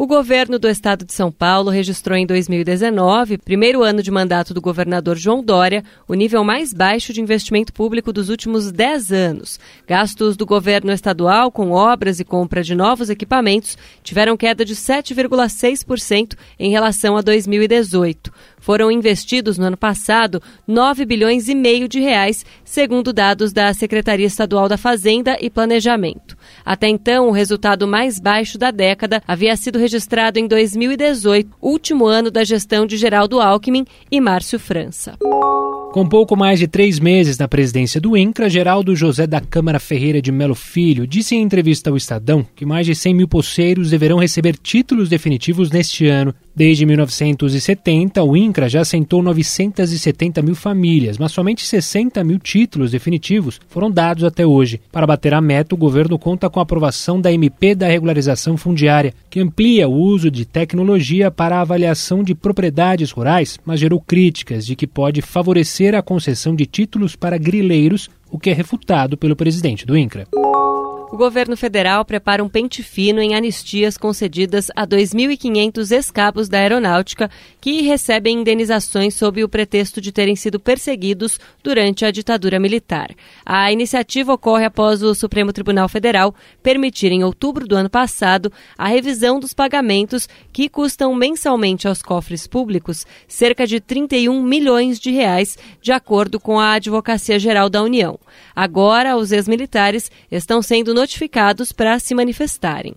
O governo do estado de São Paulo registrou em 2019, primeiro ano de mandato do governador João Dória, o nível mais baixo de investimento público dos últimos 10 anos. Gastos do governo estadual com obras e compra de novos equipamentos tiveram queda de 7,6% em relação a 2018. Foram investidos no ano passado 9 bilhões e meio de reais, segundo dados da Secretaria Estadual da Fazenda e Planejamento. Até então, o resultado mais baixo da década havia sido registrado em 2018, último ano da gestão de Geraldo Alckmin e Márcio França. Com pouco mais de três meses na presidência do INCRA, Geraldo José da Câmara Ferreira de Melo Filho disse em entrevista ao Estadão que mais de 100 mil poceiros deverão receber títulos definitivos neste ano. Desde 1970, o INCRA já assentou 970 mil famílias, mas somente 60 mil títulos definitivos foram dados até hoje. Para bater a meta, o governo conta com a aprovação da MP da regularização fundiária, que amplia o uso de tecnologia para a avaliação de propriedades rurais, mas gerou críticas de que pode favorecer a concessão de títulos para grileiros, o que é refutado pelo presidente do INCRA o governo federal prepara um pente fino em anistias concedidas a 2.500 escapos da aeronáutica que recebem indenizações sob o pretexto de terem sido perseguidos durante a ditadura militar. A iniciativa ocorre após o Supremo Tribunal Federal permitir, em outubro do ano passado, a revisão dos pagamentos que custam mensalmente aos cofres públicos cerca de 31 milhões de reais, de acordo com a Advocacia Geral da União. Agora, os ex-militares estão sendo notificados para se manifestarem.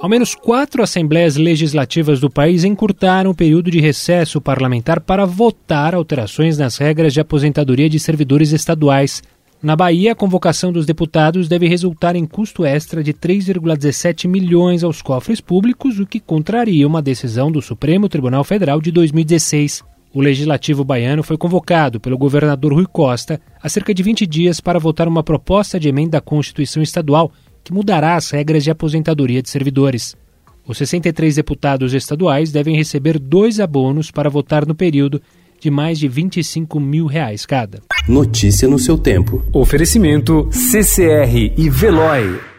Ao menos quatro assembleias legislativas do país encurtaram o período de recesso parlamentar para votar alterações nas regras de aposentadoria de servidores estaduais. Na Bahia, a convocação dos deputados deve resultar em custo extra de 3,17 milhões aos cofres públicos, o que contraria uma decisão do Supremo Tribunal Federal de 2016. O legislativo baiano foi convocado pelo governador Rui Costa há cerca de 20 dias para votar uma proposta de emenda à Constituição Estadual que mudará as regras de aposentadoria de servidores. Os 63 deputados estaduais devem receber dois abonos para votar no período de mais de 25 mil reais cada. Notícia no seu tempo. Oferecimento CCR e Veloy.